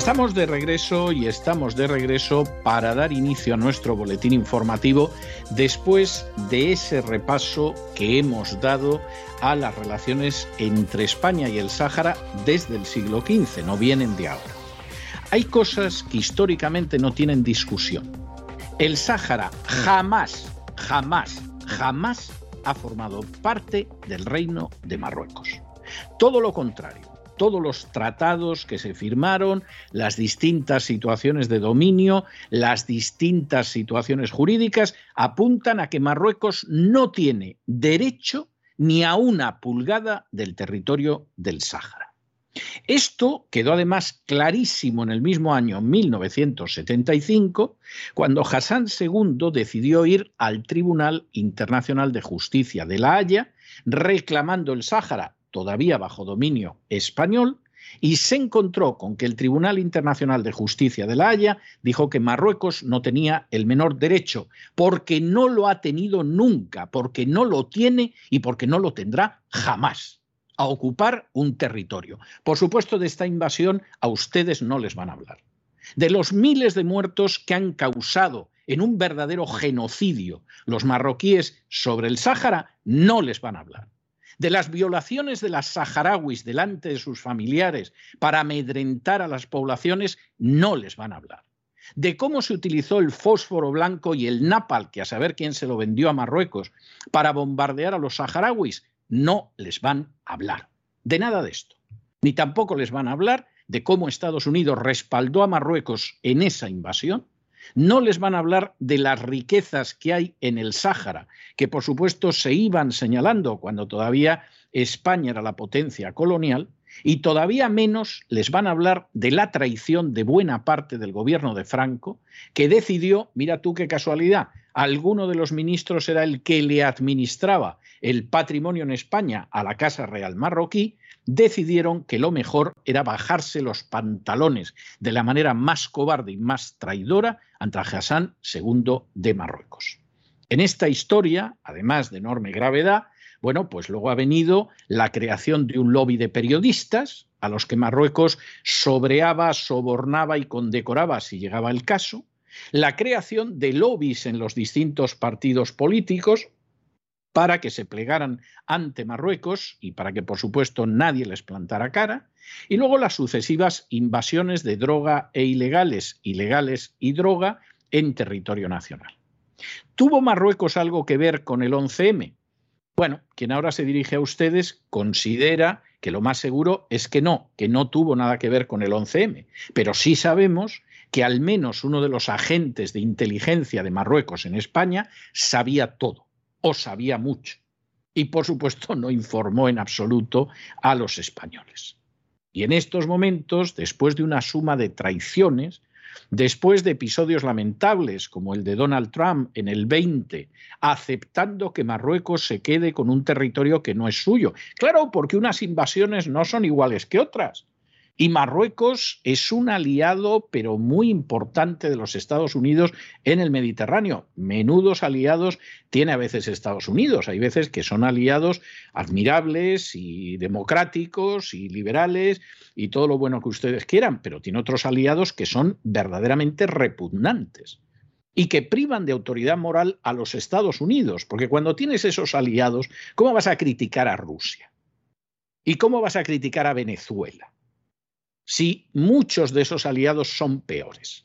Estamos de regreso y estamos de regreso para dar inicio a nuestro boletín informativo después de ese repaso que hemos dado a las relaciones entre España y el Sáhara desde el siglo XV, no vienen de ahora. Hay cosas que históricamente no tienen discusión. El Sáhara jamás, jamás, jamás ha formado parte del reino de Marruecos. Todo lo contrario todos los tratados que se firmaron, las distintas situaciones de dominio, las distintas situaciones jurídicas, apuntan a que Marruecos no tiene derecho ni a una pulgada del territorio del Sáhara. Esto quedó además clarísimo en el mismo año 1975, cuando Hassan II decidió ir al Tribunal Internacional de Justicia de La Haya reclamando el Sáhara todavía bajo dominio español, y se encontró con que el Tribunal Internacional de Justicia de La Haya dijo que Marruecos no tenía el menor derecho, porque no lo ha tenido nunca, porque no lo tiene y porque no lo tendrá jamás, a ocupar un territorio. Por supuesto, de esta invasión a ustedes no les van a hablar. De los miles de muertos que han causado en un verdadero genocidio los marroquíes sobre el Sáhara, no les van a hablar de las violaciones de las saharauis delante de sus familiares para amedrentar a las poblaciones, no les van a hablar. De cómo se utilizó el fósforo blanco y el napal, que a saber quién se lo vendió a Marruecos, para bombardear a los saharauis, no les van a hablar. De nada de esto. Ni tampoco les van a hablar de cómo Estados Unidos respaldó a Marruecos en esa invasión, no les van a hablar de las riquezas que hay en el Sáhara, que por supuesto se iban señalando cuando todavía España era la potencia colonial, y todavía menos les van a hablar de la traición de buena parte del gobierno de Franco, que decidió, mira tú qué casualidad, alguno de los ministros era el que le administraba el patrimonio en España a la Casa Real marroquí, decidieron que lo mejor era bajarse los pantalones de la manera más cobarde y más traidora ante Hassan II de Marruecos. En esta historia, además de enorme gravedad, bueno, pues luego ha venido la creación de un lobby de periodistas a los que Marruecos sobreaba, sobornaba y condecoraba si llegaba el caso, la creación de lobbies en los distintos partidos políticos, para que se plegaran ante Marruecos y para que, por supuesto, nadie les plantara cara, y luego las sucesivas invasiones de droga e ilegales, ilegales y droga en territorio nacional. ¿Tuvo Marruecos algo que ver con el 11M? Bueno, quien ahora se dirige a ustedes considera que lo más seguro es que no, que no tuvo nada que ver con el 11M, pero sí sabemos que al menos uno de los agentes de inteligencia de Marruecos en España sabía todo o sabía mucho. Y por supuesto no informó en absoluto a los españoles. Y en estos momentos, después de una suma de traiciones, después de episodios lamentables como el de Donald Trump en el 20, aceptando que Marruecos se quede con un territorio que no es suyo. Claro, porque unas invasiones no son iguales que otras. Y Marruecos es un aliado, pero muy importante de los Estados Unidos en el Mediterráneo. Menudos aliados tiene a veces Estados Unidos. Hay veces que son aliados admirables y democráticos y liberales y todo lo bueno que ustedes quieran, pero tiene otros aliados que son verdaderamente repugnantes y que privan de autoridad moral a los Estados Unidos, porque cuando tienes esos aliados, ¿cómo vas a criticar a Rusia? ¿Y cómo vas a criticar a Venezuela? Si muchos de esos aliados son peores.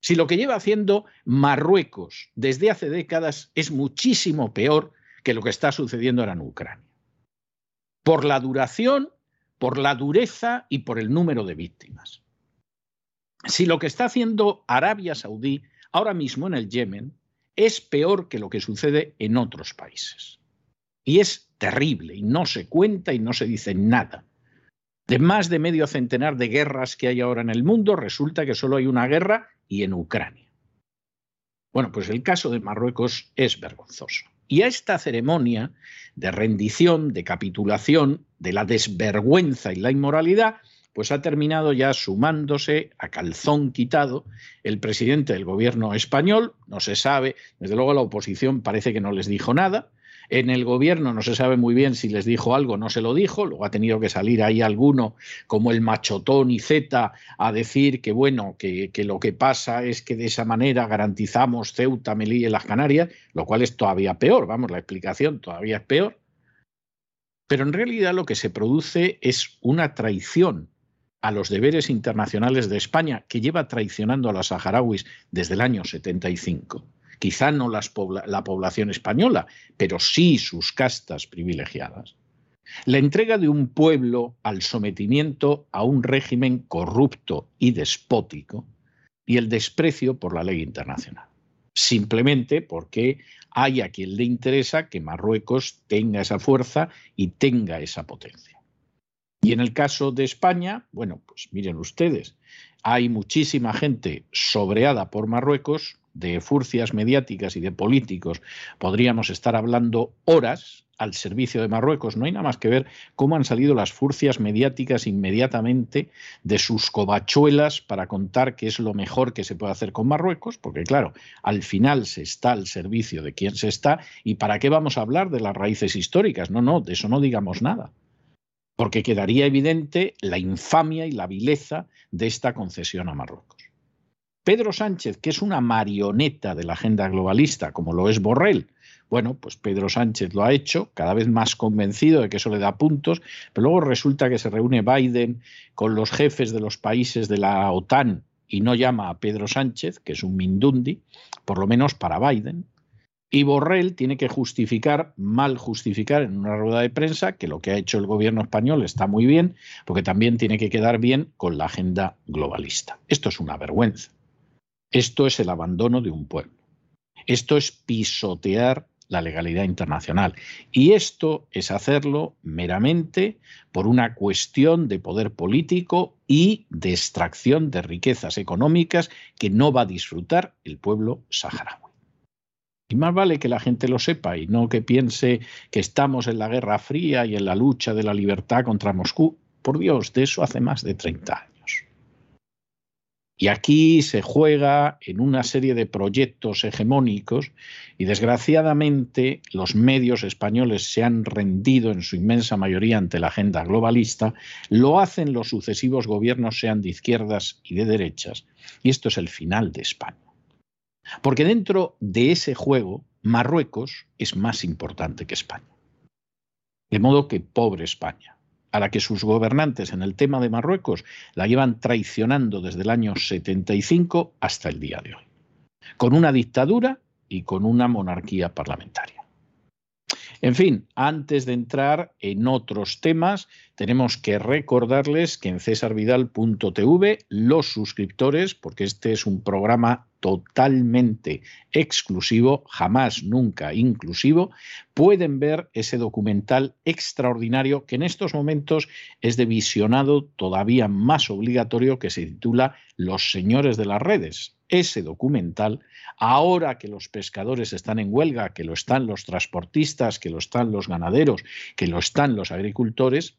Si lo que lleva haciendo Marruecos desde hace décadas es muchísimo peor que lo que está sucediendo ahora en Ucrania. Por la duración, por la dureza y por el número de víctimas. Si lo que está haciendo Arabia Saudí ahora mismo en el Yemen es peor que lo que sucede en otros países. Y es terrible y no se cuenta y no se dice nada. De más de medio centenar de guerras que hay ahora en el mundo, resulta que solo hay una guerra y en Ucrania. Bueno, pues el caso de Marruecos es vergonzoso. Y a esta ceremonia de rendición, de capitulación, de la desvergüenza y la inmoralidad, pues ha terminado ya sumándose a calzón quitado el presidente del gobierno español, no se sabe, desde luego la oposición parece que no les dijo nada, en el gobierno no se sabe muy bien si les dijo algo, no se lo dijo, luego ha tenido que salir ahí alguno como el machotón y Z a decir que bueno, que, que lo que pasa es que de esa manera garantizamos Ceuta, Melilla y las Canarias, lo cual es todavía peor, vamos, la explicación todavía es peor. Pero en realidad lo que se produce es una traición a los deberes internacionales de España, que lleva traicionando a los saharauis desde el año 75. Quizá no la población española, pero sí sus castas privilegiadas. La entrega de un pueblo al sometimiento a un régimen corrupto y despótico y el desprecio por la ley internacional. Simplemente porque hay a quien le interesa que Marruecos tenga esa fuerza y tenga esa potencia. Y en el caso de España, bueno, pues miren ustedes, hay muchísima gente sobreada por Marruecos, de furcias mediáticas y de políticos, podríamos estar hablando horas al servicio de Marruecos. No hay nada más que ver cómo han salido las furcias mediáticas inmediatamente de sus covachuelas para contar qué es lo mejor que se puede hacer con Marruecos, porque claro, al final se está al servicio de quien se está y para qué vamos a hablar de las raíces históricas. No, no, de eso no digamos nada porque quedaría evidente la infamia y la vileza de esta concesión a Marruecos. Pedro Sánchez, que es una marioneta de la agenda globalista, como lo es Borrell, bueno, pues Pedro Sánchez lo ha hecho, cada vez más convencido de que eso le da puntos, pero luego resulta que se reúne Biden con los jefes de los países de la OTAN y no llama a Pedro Sánchez, que es un mindundi, por lo menos para Biden, y Borrell tiene que justificar, mal justificar en una rueda de prensa, que lo que ha hecho el gobierno español está muy bien, porque también tiene que quedar bien con la agenda globalista. Esto es una vergüenza. Esto es el abandono de un pueblo. Esto es pisotear la legalidad internacional. Y esto es hacerlo meramente por una cuestión de poder político y de extracción de riquezas económicas que no va a disfrutar el pueblo saharaui. Y más vale que la gente lo sepa y no que piense que estamos en la Guerra Fría y en la lucha de la libertad contra Moscú. Por Dios, de eso hace más de 30 años. Y aquí se juega en una serie de proyectos hegemónicos y desgraciadamente los medios españoles se han rendido en su inmensa mayoría ante la agenda globalista, lo hacen los sucesivos gobiernos sean de izquierdas y de derechas, y esto es el final de España. Porque dentro de ese juego, Marruecos es más importante que España. De modo que pobre España, a la que sus gobernantes en el tema de Marruecos la llevan traicionando desde el año 75 hasta el día de hoy, con una dictadura y con una monarquía parlamentaria. En fin, antes de entrar en otros temas, tenemos que recordarles que en cesarvidal.tv los suscriptores, porque este es un programa totalmente exclusivo, jamás, nunca inclusivo, pueden ver ese documental extraordinario que en estos momentos es de visionado todavía más obligatorio que se titula Los señores de las redes. Ese documental Ahora que los pescadores están en huelga, que lo están los transportistas, que lo están los ganaderos, que lo están los agricultores,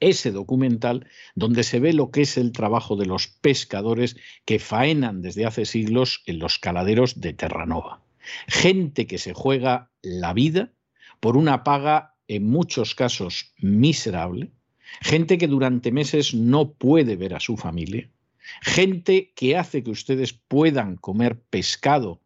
ese documental donde se ve lo que es el trabajo de los pescadores que faenan desde hace siglos en los caladeros de Terranova. Gente que se juega la vida por una paga en muchos casos miserable, gente que durante meses no puede ver a su familia, gente que hace que ustedes puedan comer pescado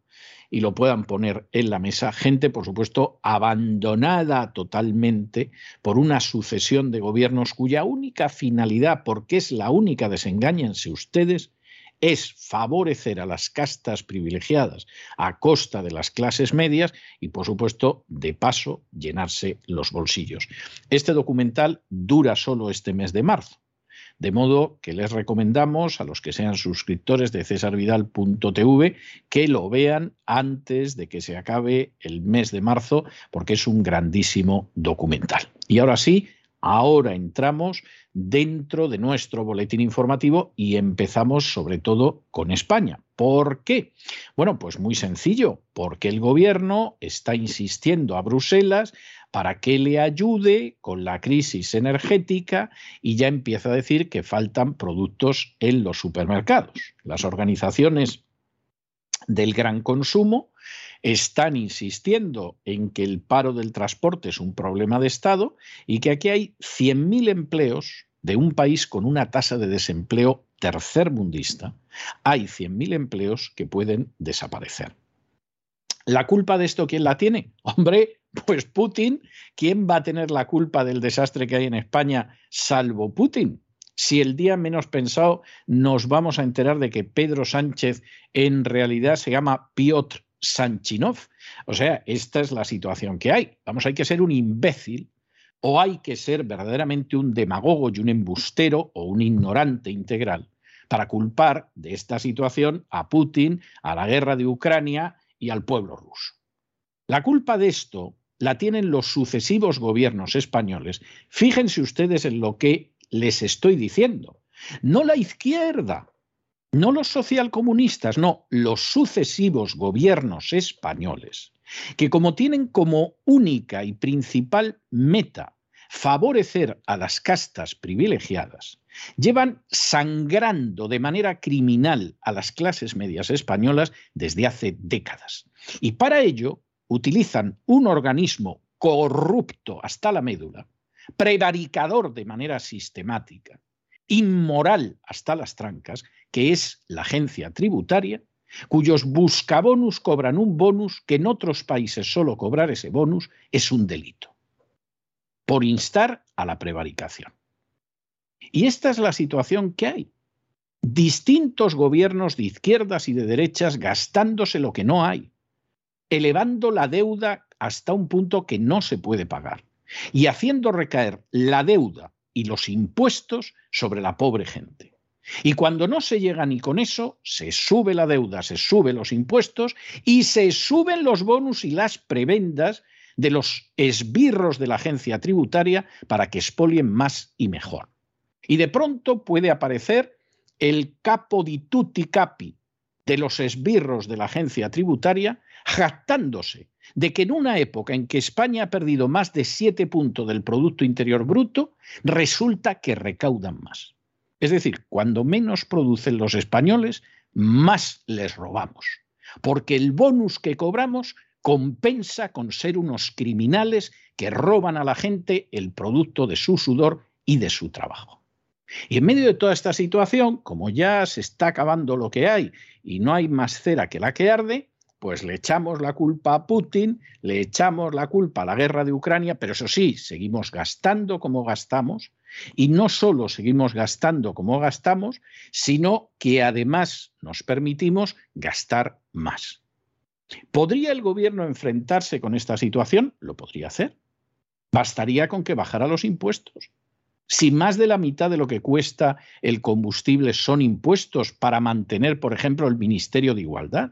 y lo puedan poner en la mesa, gente, por supuesto, abandonada totalmente por una sucesión de gobiernos cuya única finalidad, porque es la única, desengáñense ustedes, es favorecer a las castas privilegiadas a costa de las clases medias y, por supuesto, de paso, llenarse los bolsillos. Este documental dura solo este mes de marzo. De modo que les recomendamos a los que sean suscriptores de cesarvidal.tv que lo vean antes de que se acabe el mes de marzo, porque es un grandísimo documental. Y ahora sí, Ahora entramos dentro de nuestro boletín informativo y empezamos sobre todo con España. ¿Por qué? Bueno, pues muy sencillo, porque el gobierno está insistiendo a Bruselas para que le ayude con la crisis energética y ya empieza a decir que faltan productos en los supermercados. Las organizaciones del gran consumo están insistiendo en que el paro del transporte es un problema de Estado y que aquí hay 100.000 empleos de un país con una tasa de desempleo tercermundista. Hay 100.000 empleos que pueden desaparecer. ¿La culpa de esto quién la tiene? Hombre, pues Putin. ¿Quién va a tener la culpa del desastre que hay en España salvo Putin? Si el día menos pensado nos vamos a enterar de que Pedro Sánchez en realidad se llama Piotr Sanchinov. O sea, esta es la situación que hay. Vamos, hay que ser un imbécil o hay que ser verdaderamente un demagogo y un embustero o un ignorante integral para culpar de esta situación a Putin, a la guerra de Ucrania y al pueblo ruso. La culpa de esto la tienen los sucesivos gobiernos españoles. Fíjense ustedes en lo que les estoy diciendo. No la izquierda, no los socialcomunistas, no, los sucesivos gobiernos españoles, que como tienen como única y principal meta favorecer a las castas privilegiadas, llevan sangrando de manera criminal a las clases medias españolas desde hace décadas. Y para ello utilizan un organismo corrupto hasta la médula, prevaricador de manera sistemática, inmoral hasta las trancas, que es la agencia tributaria, cuyos buscabonus cobran un bonus que en otros países solo cobrar ese bonus es un delito, por instar a la prevaricación. Y esta es la situación que hay. Distintos gobiernos de izquierdas y de derechas gastándose lo que no hay, elevando la deuda hasta un punto que no se puede pagar y haciendo recaer la deuda y los impuestos sobre la pobre gente. Y cuando no se llega ni con eso, se sube la deuda, se suben los impuestos y se suben los bonus y las prebendas de los esbirros de la agencia tributaria para que expolien más y mejor. Y de pronto puede aparecer el capo di tutti capi de los esbirros de la agencia tributaria jactándose de que en una época en que España ha perdido más de siete puntos del Producto Interior Bruto, resulta que recaudan más. Es decir, cuando menos producen los españoles, más les robamos, porque el bonus que cobramos compensa con ser unos criminales que roban a la gente el producto de su sudor y de su trabajo. Y en medio de toda esta situación, como ya se está acabando lo que hay y no hay más cera que la que arde, pues le echamos la culpa a Putin, le echamos la culpa a la guerra de Ucrania, pero eso sí, seguimos gastando como gastamos y no solo seguimos gastando como gastamos, sino que además nos permitimos gastar más. ¿Podría el gobierno enfrentarse con esta situación? Lo podría hacer. Bastaría con que bajara los impuestos. Si más de la mitad de lo que cuesta el combustible son impuestos para mantener, por ejemplo, el Ministerio de Igualdad,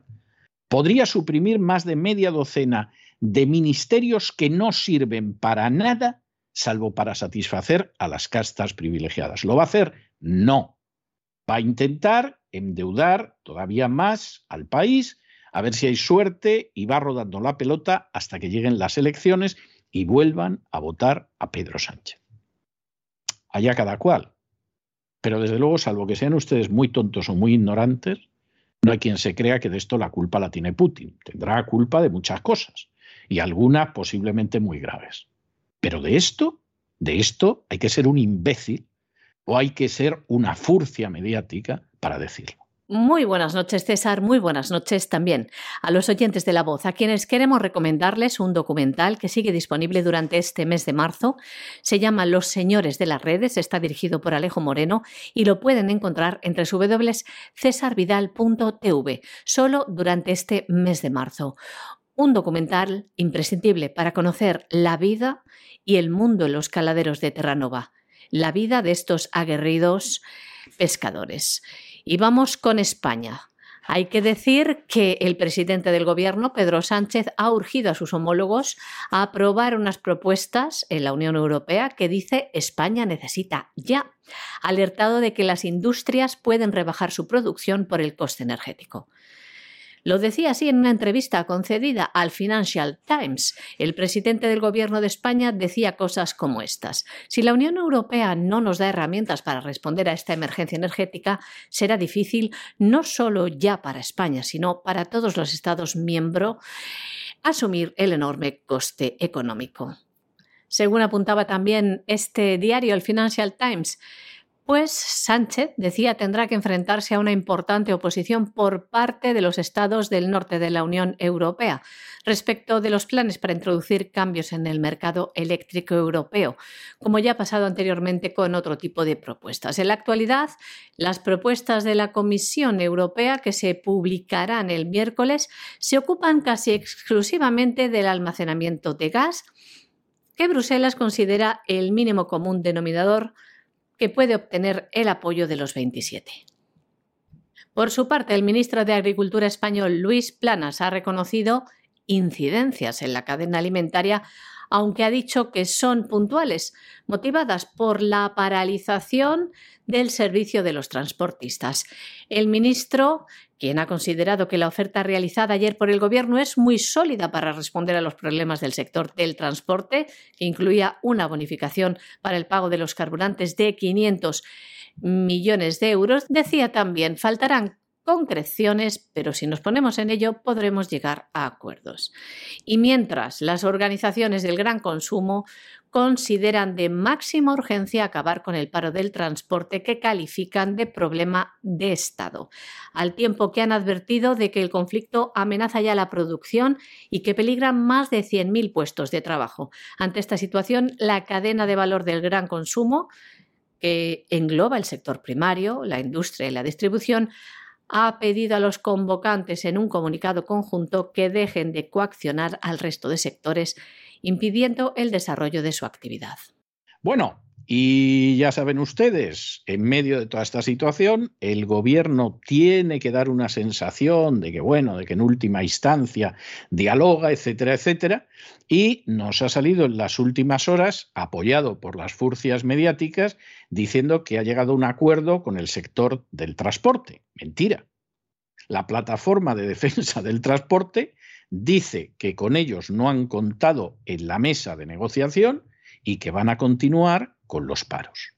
podría suprimir más de media docena de ministerios que no sirven para nada salvo para satisfacer a las castas privilegiadas. ¿Lo va a hacer? No. Va a intentar endeudar todavía más al país, a ver si hay suerte y va rodando la pelota hasta que lleguen las elecciones y vuelvan a votar a Pedro Sánchez. Allá cada cual. Pero desde luego, salvo que sean ustedes muy tontos o muy ignorantes, no hay quien se crea que de esto la culpa la tiene Putin. Tendrá culpa de muchas cosas y algunas posiblemente muy graves. Pero de esto, de esto hay que ser un imbécil o hay que ser una furcia mediática para decirlo. Muy buenas noches, César. Muy buenas noches también a los oyentes de La Voz, a quienes queremos recomendarles un documental que sigue disponible durante este mes de marzo. Se llama Los Señores de las Redes, está dirigido por Alejo Moreno y lo pueden encontrar entre www.cesarvidal.tv, solo durante este mes de marzo. Un documental imprescindible para conocer la vida y el mundo en los caladeros de Terranova, la vida de estos aguerridos pescadores. Y vamos con España. Hay que decir que el presidente del gobierno, Pedro Sánchez, ha urgido a sus homólogos a aprobar unas propuestas en la Unión Europea que dice España necesita ya, alertado de que las industrias pueden rebajar su producción por el coste energético. Lo decía así en una entrevista concedida al Financial Times. El presidente del Gobierno de España decía cosas como estas. Si la Unión Europea no nos da herramientas para responder a esta emergencia energética, será difícil no solo ya para España, sino para todos los Estados miembros asumir el enorme coste económico. Según apuntaba también este diario, el Financial Times, pues Sánchez, decía, tendrá que enfrentarse a una importante oposición por parte de los estados del norte de la Unión Europea respecto de los planes para introducir cambios en el mercado eléctrico europeo, como ya ha pasado anteriormente con otro tipo de propuestas. En la actualidad, las propuestas de la Comisión Europea que se publicarán el miércoles se ocupan casi exclusivamente del almacenamiento de gas, que Bruselas considera el mínimo común denominador que puede obtener el apoyo de los 27. Por su parte, el ministro de Agricultura español, Luis Planas, ha reconocido incidencias en la cadena alimentaria, aunque ha dicho que son puntuales, motivadas por la paralización del servicio de los transportistas. El ministro, quien ha considerado que la oferta realizada ayer por el Gobierno es muy sólida para responder a los problemas del sector del transporte, que incluía una bonificación para el pago de los carburantes de 500 millones de euros, decía también faltarán concreciones, pero si nos ponemos en ello podremos llegar a acuerdos. Y mientras las organizaciones del gran consumo consideran de máxima urgencia acabar con el paro del transporte que califican de problema de Estado, al tiempo que han advertido de que el conflicto amenaza ya la producción y que peligran más de 100.000 puestos de trabajo. Ante esta situación, la cadena de valor del gran consumo que engloba el sector primario, la industria y la distribución, ha pedido a los convocantes en un comunicado conjunto que dejen de coaccionar al resto de sectores, impidiendo el desarrollo de su actividad. Bueno, y ya saben ustedes, en medio de toda esta situación, el gobierno tiene que dar una sensación de que, bueno, de que en última instancia dialoga, etcétera, etcétera, y nos ha salido en las últimas horas, apoyado por las furcias mediáticas, diciendo que ha llegado a un acuerdo con el sector del transporte. Mentira. La plataforma de defensa del transporte dice que con ellos no han contado en la mesa de negociación y que van a continuar con los paros.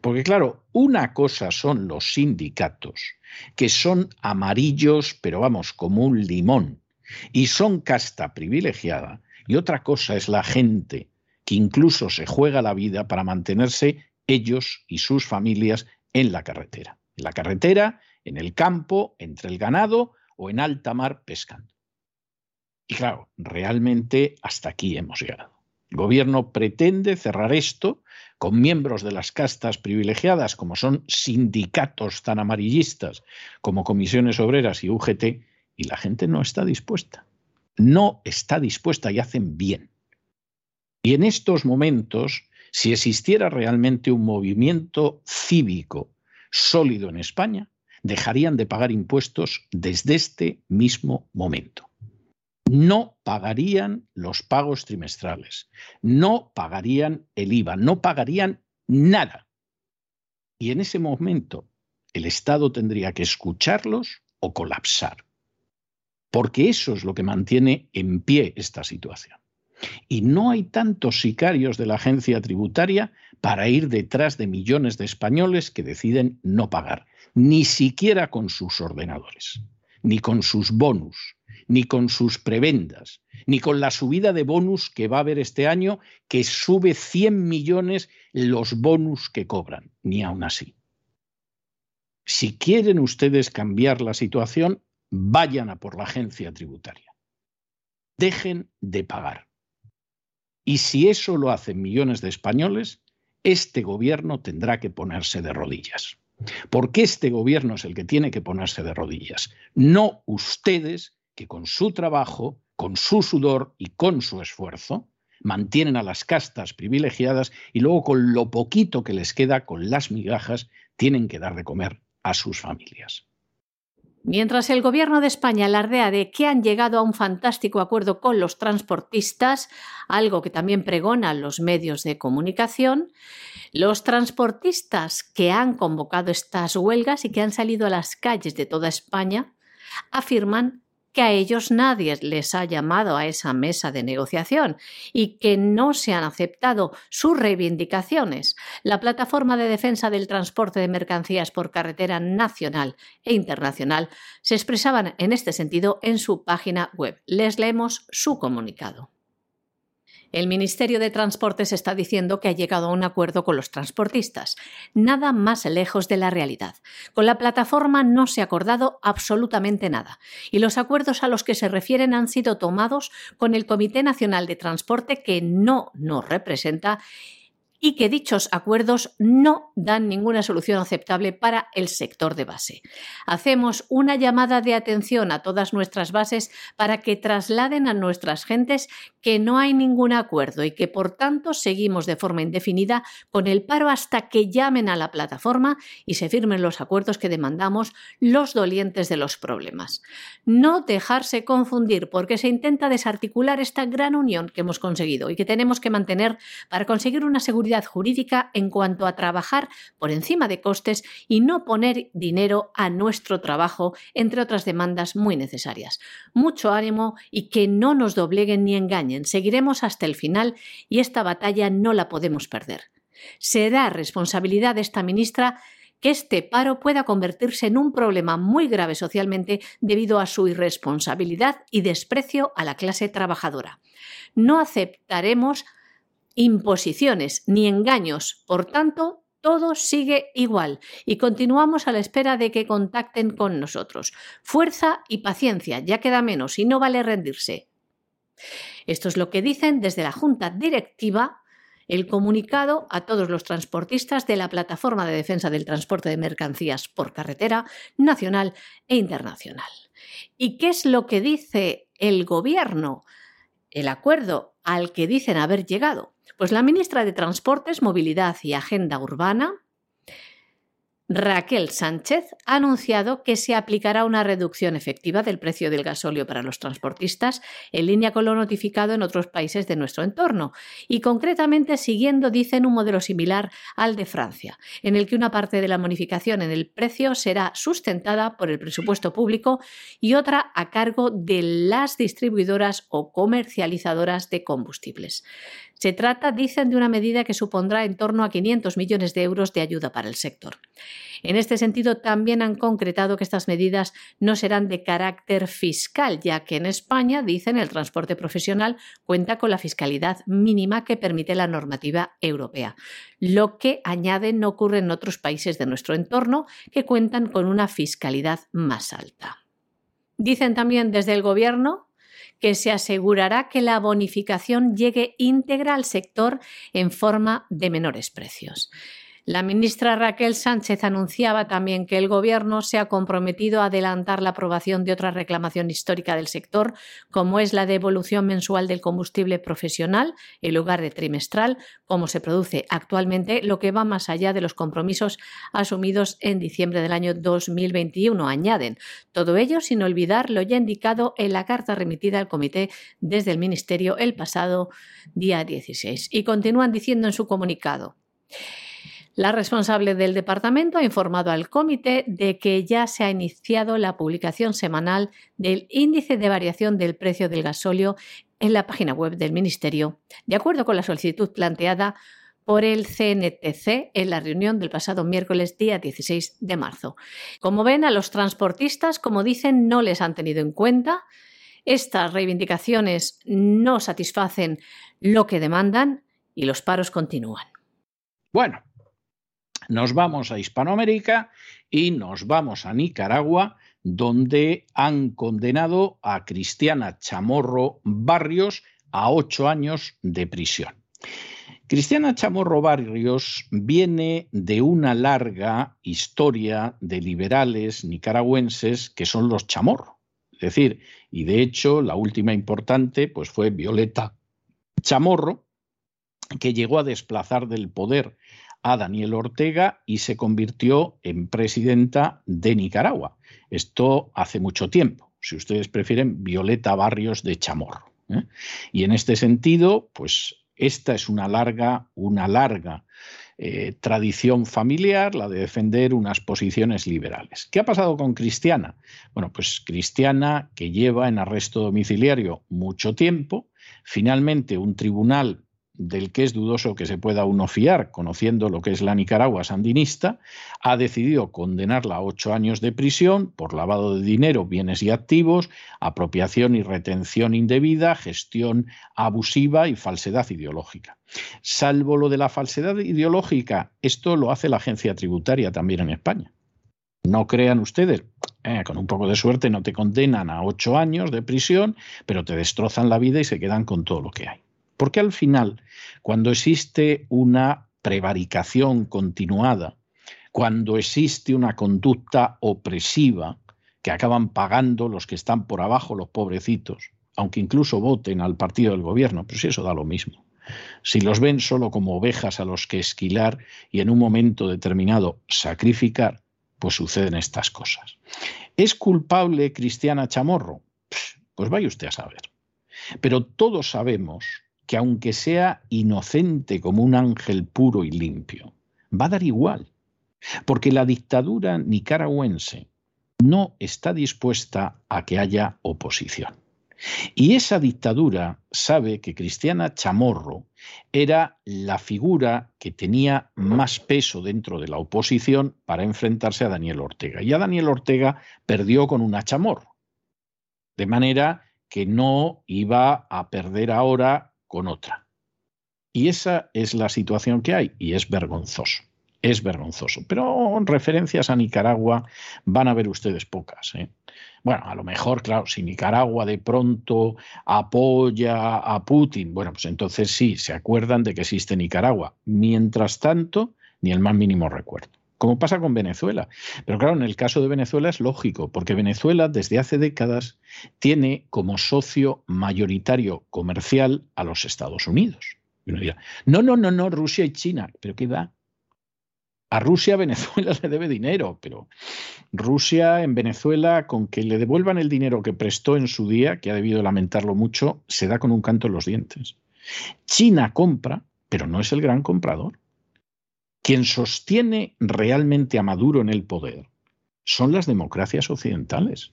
Porque claro, una cosa son los sindicatos, que son amarillos, pero vamos, como un limón, y son casta privilegiada, y otra cosa es la gente, que incluso se juega la vida para mantenerse ellos y sus familias en la carretera. En la carretera, en el campo, entre el ganado o en alta mar pescando. Y claro, realmente hasta aquí hemos llegado. El gobierno pretende cerrar esto con miembros de las castas privilegiadas, como son sindicatos tan amarillistas como comisiones obreras y UGT, y la gente no está dispuesta. No está dispuesta y hacen bien. Y en estos momentos, si existiera realmente un movimiento cívico sólido en España, dejarían de pagar impuestos desde este mismo momento no pagarían los pagos trimestrales, no pagarían el IVA, no pagarían nada. Y en ese momento el Estado tendría que escucharlos o colapsar, porque eso es lo que mantiene en pie esta situación. Y no hay tantos sicarios de la agencia tributaria para ir detrás de millones de españoles que deciden no pagar, ni siquiera con sus ordenadores, ni con sus bonus, ni con sus prebendas, ni con la subida de bonus que va a haber este año, que sube 100 millones los bonus que cobran, ni aún así. Si quieren ustedes cambiar la situación, vayan a por la agencia tributaria. Dejen de pagar. Y si eso lo hacen millones de españoles, este gobierno tendrá que ponerse de rodillas. Porque este gobierno es el que tiene que ponerse de rodillas, no ustedes que con su trabajo, con su sudor y con su esfuerzo, mantienen a las castas privilegiadas y luego con lo poquito que les queda, con las migajas, tienen que dar de comer a sus familias. Mientras el Gobierno de España alardea de que han llegado a un fantástico acuerdo con los transportistas, algo que también pregonan los medios de comunicación, los transportistas que han convocado estas huelgas y que han salido a las calles de toda España afirman que a ellos nadie les ha llamado a esa mesa de negociación y que no se han aceptado sus reivindicaciones. La Plataforma de Defensa del Transporte de Mercancías por Carretera Nacional e Internacional se expresaban en este sentido en su página web. Les leemos su comunicado. El Ministerio de Transportes está diciendo que ha llegado a un acuerdo con los transportistas. Nada más lejos de la realidad. Con la plataforma no se ha acordado absolutamente nada. Y los acuerdos a los que se refieren han sido tomados con el Comité Nacional de Transporte que no nos representa y que dichos acuerdos no dan ninguna solución aceptable para el sector de base. Hacemos una llamada de atención a todas nuestras bases para que trasladen a nuestras gentes que no hay ningún acuerdo y que por tanto seguimos de forma indefinida con el paro hasta que llamen a la plataforma y se firmen los acuerdos que demandamos los dolientes de los problemas. No dejarse confundir porque se intenta desarticular esta gran unión que hemos conseguido y que tenemos que mantener para conseguir una seguridad jurídica en cuanto a trabajar por encima de costes y no poner dinero a nuestro trabajo, entre otras demandas muy necesarias. Mucho ánimo y que no nos dobleguen ni engañen. Seguiremos hasta el final y esta batalla no la podemos perder. Será responsabilidad de esta ministra que este paro pueda convertirse en un problema muy grave socialmente debido a su irresponsabilidad y desprecio a la clase trabajadora. No aceptaremos imposiciones ni engaños. Por tanto, todo sigue igual y continuamos a la espera de que contacten con nosotros. Fuerza y paciencia, ya queda menos y no vale rendirse. Esto es lo que dicen desde la Junta Directiva el comunicado a todos los transportistas de la Plataforma de Defensa del Transporte de Mercancías por Carretera Nacional e Internacional. ¿Y qué es lo que dice el Gobierno? El acuerdo al que dicen haber llegado. Pues la ministra de Transportes, Movilidad y Agenda Urbana, Raquel Sánchez ha anunciado que se aplicará una reducción efectiva del precio del gasóleo para los transportistas en línea con lo notificado en otros países de nuestro entorno y concretamente siguiendo, dicen, un modelo similar al de Francia, en el que una parte de la bonificación en el precio será sustentada por el presupuesto público y otra a cargo de las distribuidoras o comercializadoras de combustibles. Se trata, dicen, de una medida que supondrá en torno a 500 millones de euros de ayuda para el sector. En este sentido, también han concretado que estas medidas no serán de carácter fiscal, ya que en España, dicen, el transporte profesional cuenta con la fiscalidad mínima que permite la normativa europea, lo que, añaden, no ocurre en otros países de nuestro entorno que cuentan con una fiscalidad más alta. Dicen también desde el Gobierno que se asegurará que la bonificación llegue íntegra al sector en forma de menores precios. La ministra Raquel Sánchez anunciaba también que el Gobierno se ha comprometido a adelantar la aprobación de otra reclamación histórica del sector, como es la devolución mensual del combustible profesional en lugar de trimestral, como se produce actualmente, lo que va más allá de los compromisos asumidos en diciembre del año 2021. Añaden todo ello sin olvidar lo ya indicado en la carta remitida al Comité desde el Ministerio el pasado día 16. Y continúan diciendo en su comunicado. La responsable del departamento ha informado al comité de que ya se ha iniciado la publicación semanal del índice de variación del precio del gasóleo en la página web del Ministerio, de acuerdo con la solicitud planteada por el CNTC en la reunión del pasado miércoles día 16 de marzo. Como ven, a los transportistas, como dicen, no les han tenido en cuenta. Estas reivindicaciones no satisfacen lo que demandan y los paros continúan. Bueno, nos vamos a Hispanoamérica y nos vamos a Nicaragua, donde han condenado a Cristiana Chamorro Barrios a ocho años de prisión. Cristiana Chamorro Barrios viene de una larga historia de liberales nicaragüenses que son los Chamorro. Es decir, y de hecho la última importante pues fue Violeta Chamorro, que llegó a desplazar del poder a Daniel Ortega y se convirtió en presidenta de Nicaragua. Esto hace mucho tiempo. Si ustedes prefieren, Violeta Barrios de Chamorro. ¿eh? Y en este sentido, pues esta es una larga, una larga eh, tradición familiar, la de defender unas posiciones liberales. ¿Qué ha pasado con Cristiana? Bueno, pues Cristiana, que lleva en arresto domiciliario mucho tiempo, finalmente un tribunal del que es dudoso que se pueda uno fiar, conociendo lo que es la Nicaragua sandinista, ha decidido condenarla a ocho años de prisión por lavado de dinero, bienes y activos, apropiación y retención indebida, gestión abusiva y falsedad ideológica. Salvo lo de la falsedad ideológica, esto lo hace la agencia tributaria también en España. No crean ustedes, eh, con un poco de suerte no te condenan a ocho años de prisión, pero te destrozan la vida y se quedan con todo lo que hay. Porque al final, cuando existe una prevaricación continuada, cuando existe una conducta opresiva que acaban pagando los que están por abajo, los pobrecitos, aunque incluso voten al partido del gobierno, pues eso da lo mismo. Si los ven solo como ovejas a los que esquilar y en un momento determinado sacrificar, pues suceden estas cosas. ¿Es culpable Cristiana Chamorro? Pues vaya usted a saber. Pero todos sabemos que aunque sea inocente como un ángel puro y limpio, va a dar igual, porque la dictadura nicaragüense no está dispuesta a que haya oposición. Y esa dictadura sabe que Cristiana Chamorro era la figura que tenía más peso dentro de la oposición para enfrentarse a Daniel Ortega. Y a Daniel Ortega perdió con una chamorro. De manera que no iba a perder ahora con otra. Y esa es la situación que hay y es vergonzoso. Es vergonzoso. Pero referencias a Nicaragua van a ver ustedes pocas. ¿eh? Bueno, a lo mejor, claro, si Nicaragua de pronto apoya a Putin, bueno, pues entonces sí, se acuerdan de que existe Nicaragua. Mientras tanto, ni el más mínimo recuerdo como pasa con Venezuela. Pero claro, en el caso de Venezuela es lógico, porque Venezuela desde hace décadas tiene como socio mayoritario comercial a los Estados Unidos. Y uno dirá, no, no, no, no, Rusia y China, pero ¿qué da? A Rusia Venezuela le debe dinero, pero Rusia en Venezuela, con que le devuelvan el dinero que prestó en su día, que ha debido lamentarlo mucho, se da con un canto en los dientes. China compra, pero no es el gran comprador. Quien sostiene realmente a Maduro en el poder son las democracias occidentales,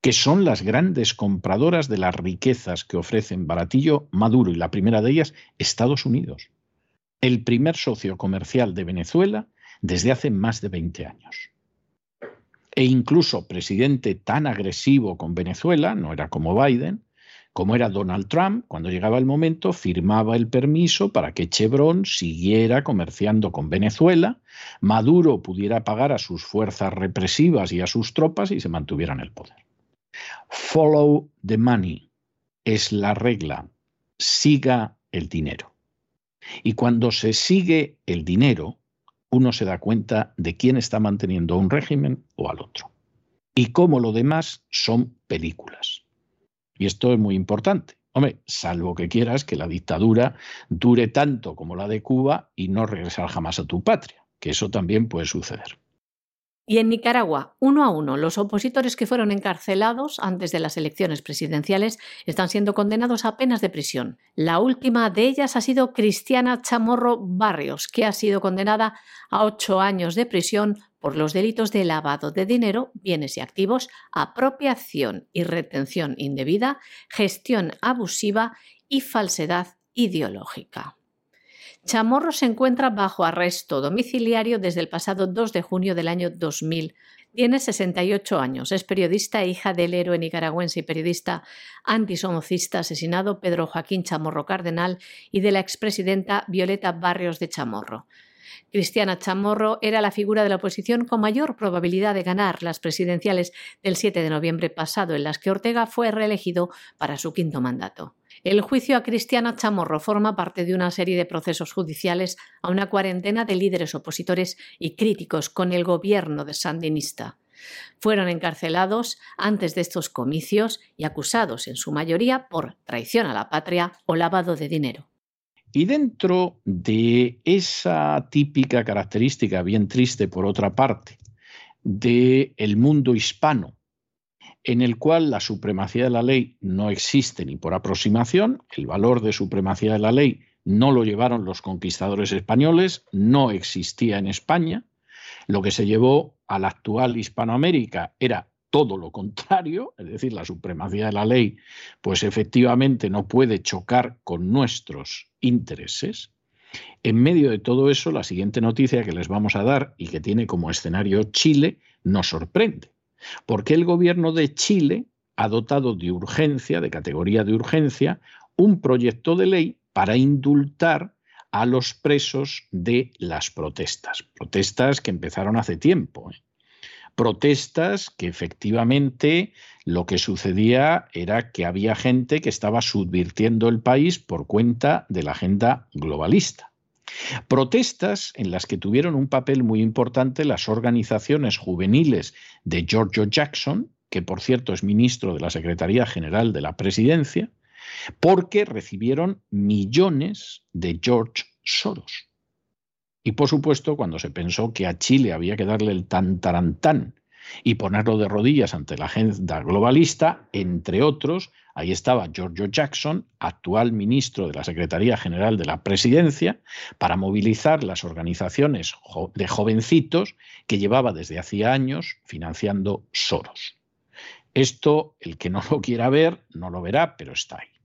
que son las grandes compradoras de las riquezas que ofrecen Baratillo, Maduro y la primera de ellas, Estados Unidos, el primer socio comercial de Venezuela desde hace más de 20 años. E incluso presidente tan agresivo con Venezuela, no era como Biden, como era Donald Trump, cuando llegaba el momento, firmaba el permiso para que Chevron siguiera comerciando con Venezuela, Maduro pudiera pagar a sus fuerzas represivas y a sus tropas y se mantuviera en el poder. Follow the money es la regla, siga el dinero. Y cuando se sigue el dinero, uno se da cuenta de quién está manteniendo a un régimen o al otro. Y cómo lo demás son películas. Y esto es muy importante. Hombre, salvo que quieras que la dictadura dure tanto como la de Cuba y no regresar jamás a tu patria, que eso también puede suceder. Y en Nicaragua, uno a uno, los opositores que fueron encarcelados antes de las elecciones presidenciales están siendo condenados a penas de prisión. La última de ellas ha sido Cristiana Chamorro Barrios, que ha sido condenada a ocho años de prisión por los delitos de lavado de dinero, bienes y activos, apropiación y retención indebida, gestión abusiva y falsedad ideológica. Chamorro se encuentra bajo arresto domiciliario desde el pasado 2 de junio del año 2000. Tiene 68 años, es periodista e hija del héroe nicaragüense y periodista antisomocista asesinado Pedro Joaquín Chamorro Cardenal y de la expresidenta Violeta Barrios de Chamorro. Cristiana Chamorro era la figura de la oposición con mayor probabilidad de ganar las presidenciales del 7 de noviembre pasado, en las que Ortega fue reelegido para su quinto mandato. El juicio a Cristiana Chamorro forma parte de una serie de procesos judiciales a una cuarentena de líderes opositores y críticos con el gobierno de Sandinista. Fueron encarcelados antes de estos comicios y acusados en su mayoría por traición a la patria o lavado de dinero. Y dentro de esa típica característica, bien triste por otra parte, del el mundo hispano, en el cual la supremacía de la ley no existe ni por aproximación, el valor de supremacía de la ley no lo llevaron los conquistadores españoles, no existía en España, lo que se llevó a la actual Hispanoamérica era todo lo contrario, es decir, la supremacía de la ley, pues efectivamente no puede chocar con nuestros intereses. En medio de todo eso, la siguiente noticia que les vamos a dar y que tiene como escenario Chile nos sorprende, porque el gobierno de Chile ha dotado de urgencia, de categoría de urgencia, un proyecto de ley para indultar a los presos de las protestas. Protestas que empezaron hace tiempo. ¿eh? Protestas que efectivamente lo que sucedía era que había gente que estaba subvirtiendo el país por cuenta de la agenda globalista. Protestas en las que tuvieron un papel muy importante las organizaciones juveniles de Giorgio Jackson, que por cierto es ministro de la Secretaría General de la Presidencia, porque recibieron millones de George Soros. Y por supuesto, cuando se pensó que a Chile había que darle el tantarantán y ponerlo de rodillas ante la agenda globalista, entre otros, ahí estaba Giorgio Jackson, actual ministro de la Secretaría General de la Presidencia, para movilizar las organizaciones de jovencitos que llevaba desde hacía años financiando Soros. Esto, el que no lo quiera ver, no lo verá, pero está ahí.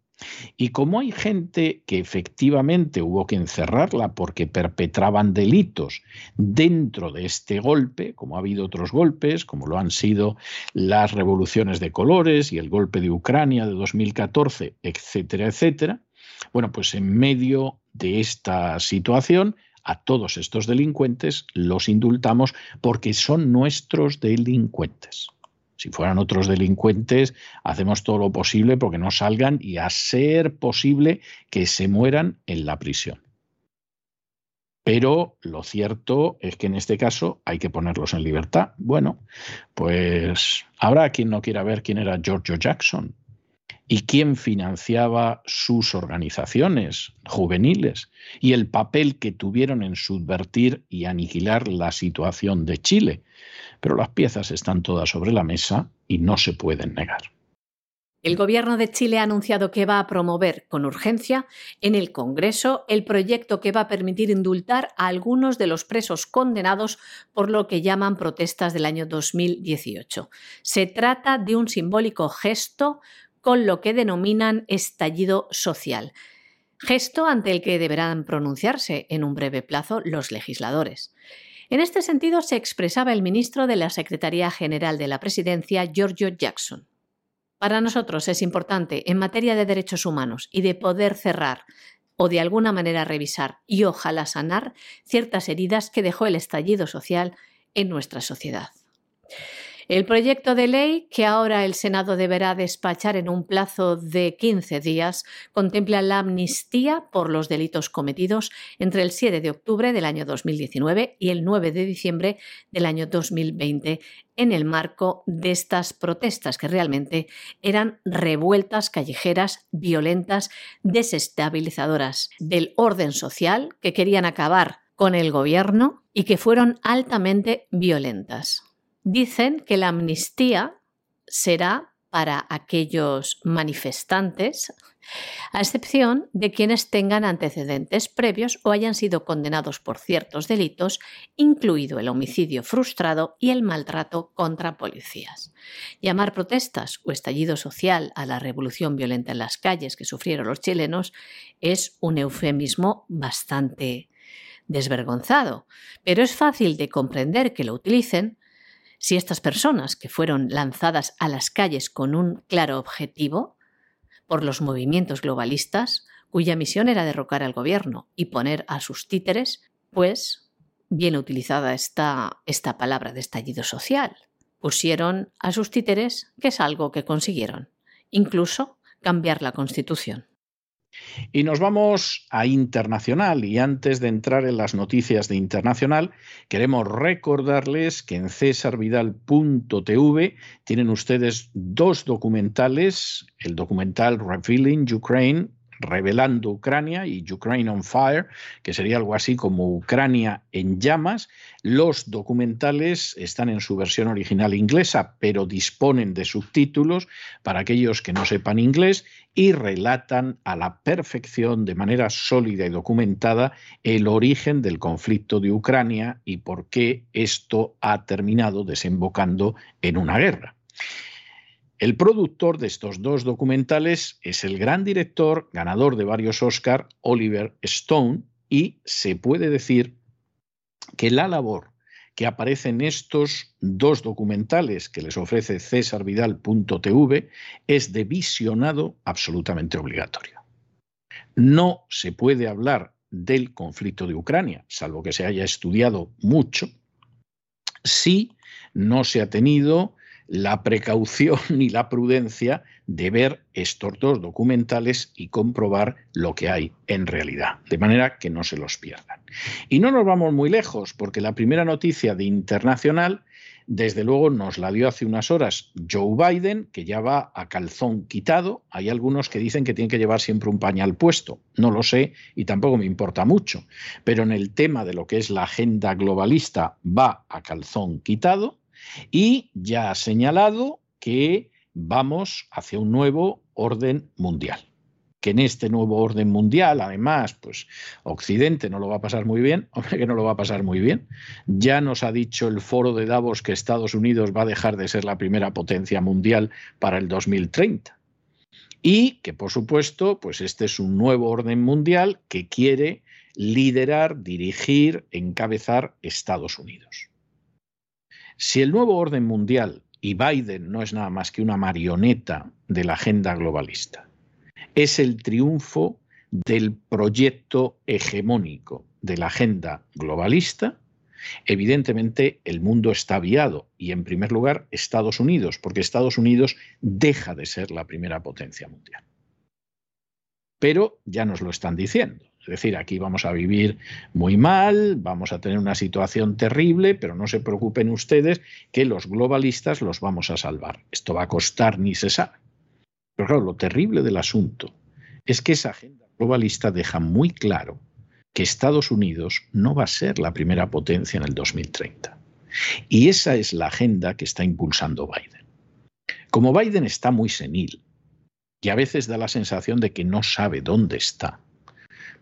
Y como hay gente que efectivamente hubo que encerrarla porque perpetraban delitos dentro de este golpe, como ha habido otros golpes, como lo han sido las revoluciones de colores y el golpe de Ucrania de 2014, etcétera, etcétera, bueno, pues en medio de esta situación a todos estos delincuentes los indultamos porque son nuestros delincuentes. Si fueran otros delincuentes, hacemos todo lo posible porque no salgan y a ser posible que se mueran en la prisión. Pero lo cierto es que en este caso hay que ponerlos en libertad. Bueno, pues habrá quien no quiera ver quién era Giorgio Jackson y quién financiaba sus organizaciones juveniles y el papel que tuvieron en subvertir y aniquilar la situación de Chile pero las piezas están todas sobre la mesa y no se pueden negar. El Gobierno de Chile ha anunciado que va a promover con urgencia en el Congreso el proyecto que va a permitir indultar a algunos de los presos condenados por lo que llaman protestas del año 2018. Se trata de un simbólico gesto con lo que denominan estallido social, gesto ante el que deberán pronunciarse en un breve plazo los legisladores. En este sentido se expresaba el ministro de la Secretaría General de la Presidencia, Giorgio Jackson. Para nosotros es importante, en materia de derechos humanos y de poder cerrar o de alguna manera revisar y ojalá sanar ciertas heridas que dejó el estallido social en nuestra sociedad. El proyecto de ley, que ahora el Senado deberá despachar en un plazo de 15 días, contempla la amnistía por los delitos cometidos entre el 7 de octubre del año 2019 y el 9 de diciembre del año 2020 en el marco de estas protestas que realmente eran revueltas callejeras violentas, desestabilizadoras del orden social que querían acabar con el gobierno y que fueron altamente violentas dicen que la amnistía será para aquellos manifestantes, a excepción de quienes tengan antecedentes previos o hayan sido condenados por ciertos delitos, incluido el homicidio frustrado y el maltrato contra policías. Llamar protestas o estallido social a la revolución violenta en las calles que sufrieron los chilenos es un eufemismo bastante desvergonzado, pero es fácil de comprender que lo utilicen si estas personas que fueron lanzadas a las calles con un claro objetivo por los movimientos globalistas, cuya misión era derrocar al gobierno y poner a sus títeres, pues bien utilizada está esta palabra de estallido social. Pusieron a sus títeres, que es algo que consiguieron, incluso cambiar la Constitución. Y nos vamos a internacional. Y antes de entrar en las noticias de internacional, queremos recordarles que en cesarvidal.tv tienen ustedes dos documentales, el documental Revealing Ukraine Revelando Ucrania y Ukraine on Fire, que sería algo así como Ucrania en llamas. Los documentales están en su versión original inglesa, pero disponen de subtítulos para aquellos que no sepan inglés y relatan a la perfección, de manera sólida y documentada, el origen del conflicto de Ucrania y por qué esto ha terminado desembocando en una guerra. El productor de estos dos documentales es el gran director, ganador de varios Oscar, Oliver Stone, y se puede decir que la labor que aparece en estos dos documentales que les ofrece cesarvidal.tv es de visionado absolutamente obligatorio. No se puede hablar del conflicto de Ucrania, salvo que se haya estudiado mucho, si no se ha tenido la precaución y la prudencia de ver estos dos documentales y comprobar lo que hay en realidad, de manera que no se los pierdan. Y no nos vamos muy lejos, porque la primera noticia de internacional, desde luego, nos la dio hace unas horas Joe Biden, que ya va a calzón quitado. Hay algunos que dicen que tiene que llevar siempre un pañal puesto. No lo sé y tampoco me importa mucho. Pero en el tema de lo que es la agenda globalista, va a calzón quitado y ya ha señalado que vamos hacia un nuevo orden mundial. Que en este nuevo orden mundial, además, pues Occidente no lo va a pasar muy bien, hombre, que no lo va a pasar muy bien. Ya nos ha dicho el foro de Davos que Estados Unidos va a dejar de ser la primera potencia mundial para el 2030. Y que, por supuesto, pues este es un nuevo orden mundial que quiere liderar, dirigir, encabezar Estados Unidos. Si el nuevo orden mundial, y Biden no es nada más que una marioneta de la agenda globalista, es el triunfo del proyecto hegemónico de la agenda globalista, evidentemente el mundo está viado y en primer lugar Estados Unidos, porque Estados Unidos deja de ser la primera potencia mundial. Pero ya nos lo están diciendo. Es decir, aquí vamos a vivir muy mal, vamos a tener una situación terrible, pero no se preocupen ustedes que los globalistas los vamos a salvar. Esto va a costar ni se sabe. Pero claro, lo terrible del asunto es que esa agenda globalista deja muy claro que Estados Unidos no va a ser la primera potencia en el 2030. Y esa es la agenda que está impulsando Biden. Como Biden está muy senil y a veces da la sensación de que no sabe dónde está,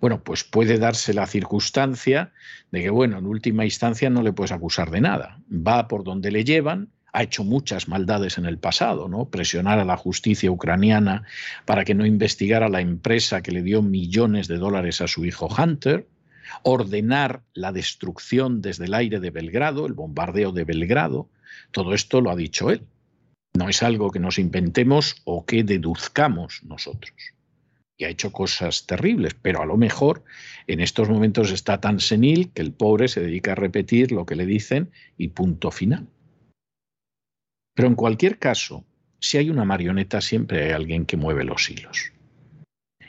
bueno, pues puede darse la circunstancia de que, bueno, en última instancia no le puedes acusar de nada. Va por donde le llevan, ha hecho muchas maldades en el pasado, ¿no? Presionar a la justicia ucraniana para que no investigara la empresa que le dio millones de dólares a su hijo Hunter, ordenar la destrucción desde el aire de Belgrado, el bombardeo de Belgrado, todo esto lo ha dicho él. No es algo que nos inventemos o que deduzcamos nosotros y ha hecho cosas terribles, pero a lo mejor en estos momentos está tan senil que el pobre se dedica a repetir lo que le dicen y punto final. Pero en cualquier caso, si hay una marioneta, siempre hay alguien que mueve los hilos.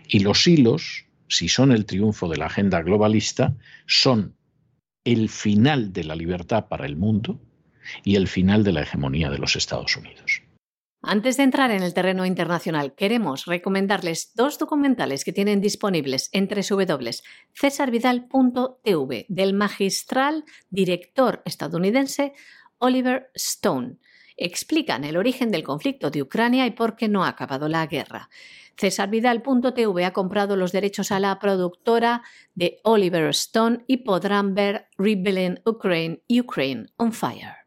Y los hilos, si son el triunfo de la agenda globalista, son el final de la libertad para el mundo y el final de la hegemonía de los Estados Unidos. Antes de entrar en el terreno internacional, queremos recomendarles dos documentales que tienen disponibles en www.cesarvidal.tv del magistral director estadounidense Oliver Stone. Explican el origen del conflicto de Ucrania y por qué no ha acabado la guerra. Cesarvidal.tv ha comprado los derechos a la productora de Oliver Stone y podrán ver Rebellion Ukraine, Ukraine on Fire.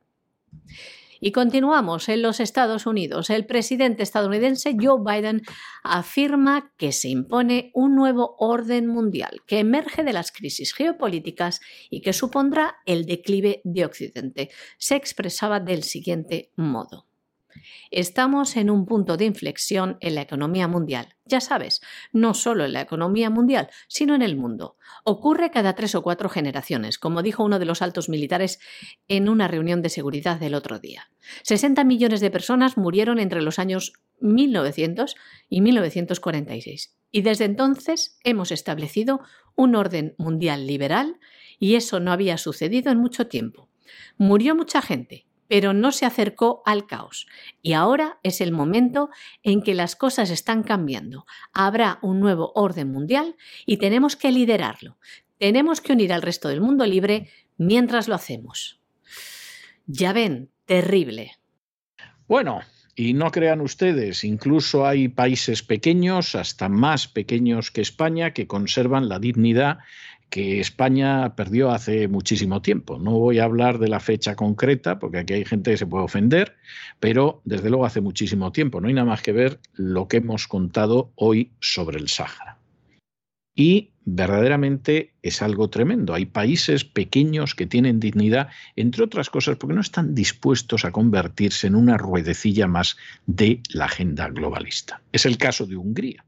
Y continuamos en los Estados Unidos. El presidente estadounidense Joe Biden afirma que se impone un nuevo orden mundial que emerge de las crisis geopolíticas y que supondrá el declive de Occidente. Se expresaba del siguiente modo. Estamos en un punto de inflexión en la economía mundial. Ya sabes, no solo en la economía mundial, sino en el mundo. Ocurre cada tres o cuatro generaciones, como dijo uno de los altos militares en una reunión de seguridad del otro día. 60 millones de personas murieron entre los años 1900 y 1946. Y desde entonces hemos establecido un orden mundial liberal y eso no había sucedido en mucho tiempo. Murió mucha gente, pero no se acercó al caos. Y ahora es el momento en que las cosas están cambiando. Habrá un nuevo orden mundial y tenemos que liderarlo. Tenemos que unir al resto del mundo libre mientras lo hacemos. Ya ven, terrible. Bueno, y no crean ustedes, incluso hay países pequeños, hasta más pequeños que España, que conservan la dignidad que España perdió hace muchísimo tiempo. No voy a hablar de la fecha concreta, porque aquí hay gente que se puede ofender, pero desde luego hace muchísimo tiempo. No hay nada más que ver lo que hemos contado hoy sobre el Sáhara. Y verdaderamente es algo tremendo. Hay países pequeños que tienen dignidad, entre otras cosas, porque no están dispuestos a convertirse en una ruedecilla más de la agenda globalista. Es el caso de Hungría.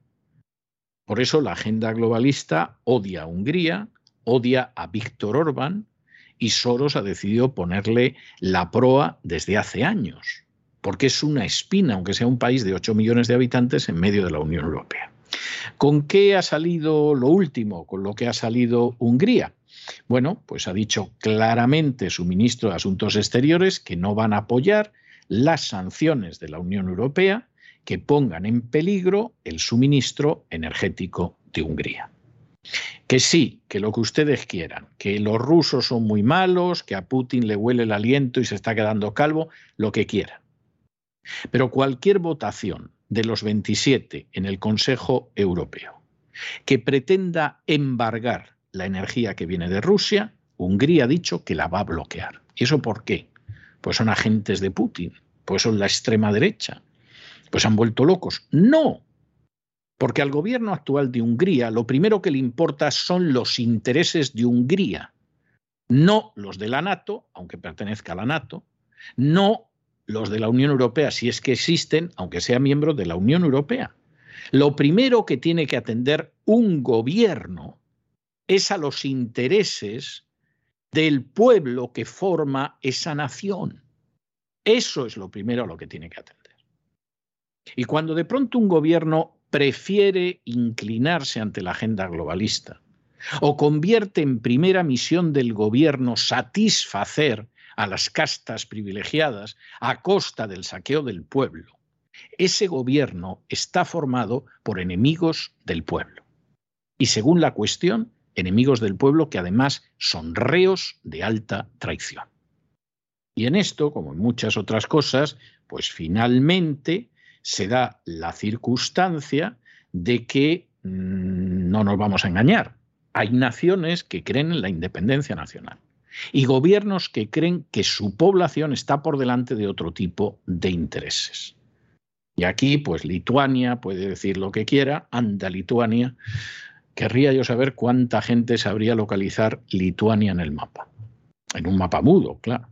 Por eso la agenda globalista odia a Hungría, odia a Víctor Orbán y Soros ha decidido ponerle la proa desde hace años, porque es una espina, aunque sea un país de 8 millones de habitantes en medio de la Unión Europea. ¿Con qué ha salido lo último? Con lo que ha salido Hungría. Bueno, pues ha dicho claramente su ministro de Asuntos Exteriores que no van a apoyar las sanciones de la Unión Europea que pongan en peligro el suministro energético de Hungría. Que sí, que lo que ustedes quieran, que los rusos son muy malos, que a Putin le huele el aliento y se está quedando calvo, lo que quieran. Pero cualquier votación de los 27 en el Consejo Europeo que pretenda embargar la energía que viene de Rusia, Hungría ha dicho que la va a bloquear. ¿Y eso por qué? Pues son agentes de Putin, pues son la extrema derecha, pues han vuelto locos. No, porque al gobierno actual de Hungría lo primero que le importa son los intereses de Hungría, no los de la NATO, aunque pertenezca a la NATO, no los de la Unión Europea, si es que existen, aunque sea miembro de la Unión Europea. Lo primero que tiene que atender un gobierno es a los intereses del pueblo que forma esa nación. Eso es lo primero a lo que tiene que atender. Y cuando de pronto un gobierno prefiere inclinarse ante la agenda globalista o convierte en primera misión del gobierno satisfacer a las castas privilegiadas a costa del saqueo del pueblo, ese gobierno está formado por enemigos del pueblo. Y según la cuestión, enemigos del pueblo que además son reos de alta traición. Y en esto, como en muchas otras cosas, pues finalmente se da la circunstancia de que mm, no nos vamos a engañar. Hay naciones que creen en la independencia nacional y gobiernos que creen que su población está por delante de otro tipo de intereses. Y aquí, pues Lituania puede decir lo que quiera, anda Lituania. Querría yo saber cuánta gente sabría localizar Lituania en el mapa. En un mapa mudo, claro.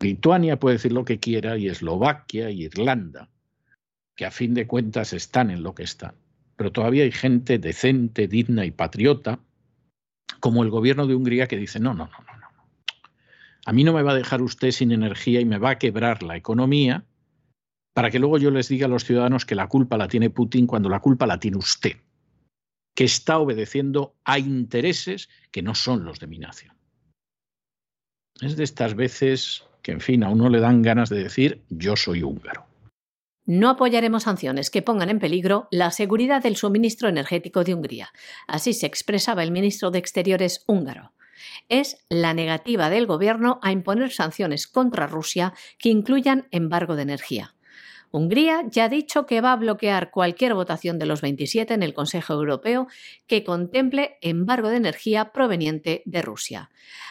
Lituania puede decir lo que quiera y Eslovaquia y Irlanda que a fin de cuentas están en lo que están. Pero todavía hay gente decente, digna y patriota, como el gobierno de Hungría, que dice, no, no, no, no, no. A mí no me va a dejar usted sin energía y me va a quebrar la economía para que luego yo les diga a los ciudadanos que la culpa la tiene Putin cuando la culpa la tiene usted, que está obedeciendo a intereses que no son los de mi nación. Es de estas veces que, en fin, a uno le dan ganas de decir yo soy húngaro. No apoyaremos sanciones que pongan en peligro la seguridad del suministro energético de Hungría. Así se expresaba el ministro de Exteriores húngaro. Es la negativa del gobierno a imponer sanciones contra Rusia que incluyan embargo de energía. Hungría ya ha dicho que va a bloquear cualquier votación de los 27 en el Consejo Europeo que contemple embargo de energía proveniente de Rusia.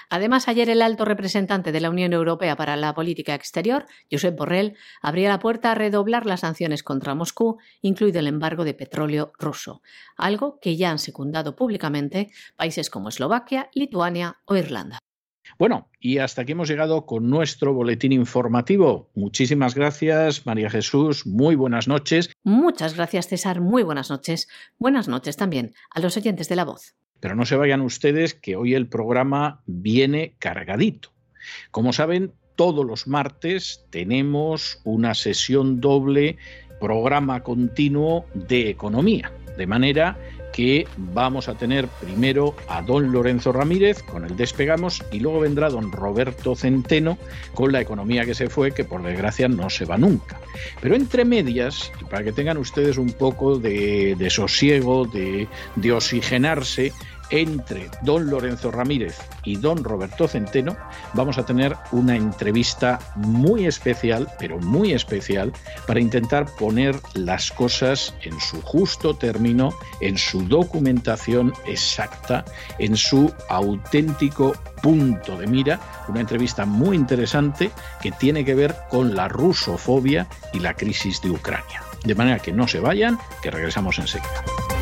Además, ayer el alto representante de la Unión Europea para la Política Exterior, Josep Borrell, abría la puerta a redoblar las sanciones contra Moscú, incluido el embargo de petróleo ruso, algo que ya han secundado públicamente países como Eslovaquia, Lituania o Irlanda. Bueno, y hasta aquí hemos llegado con nuestro boletín informativo. Muchísimas gracias, María Jesús. Muy buenas noches. Muchas gracias, César. Muy buenas noches. Buenas noches también a los oyentes de la voz. Pero no se vayan ustedes que hoy el programa viene cargadito. Como saben, todos los martes tenemos una sesión doble, programa continuo de economía De manera que vamos a tener primero a don Lorenzo Ramírez con el despegamos y luego vendrá don Roberto Centeno con la economía que se fue, que por desgracia no se va nunca. Pero entre medias, para que tengan ustedes un poco de, sosiego, de, de oxigenarse, entre don Lorenzo Ramírez y don Roberto Centeno, vamos a tener una entrevista muy especial, pero muy especial, para intentar poner las cosas en su justo término, en su documentación exacta, en su auténtico punto de mira, una entrevista muy interesante que tiene que ver con la rusofobia y la crisis de Ucrania. De manera que no se vayan, que regresamos enseguida.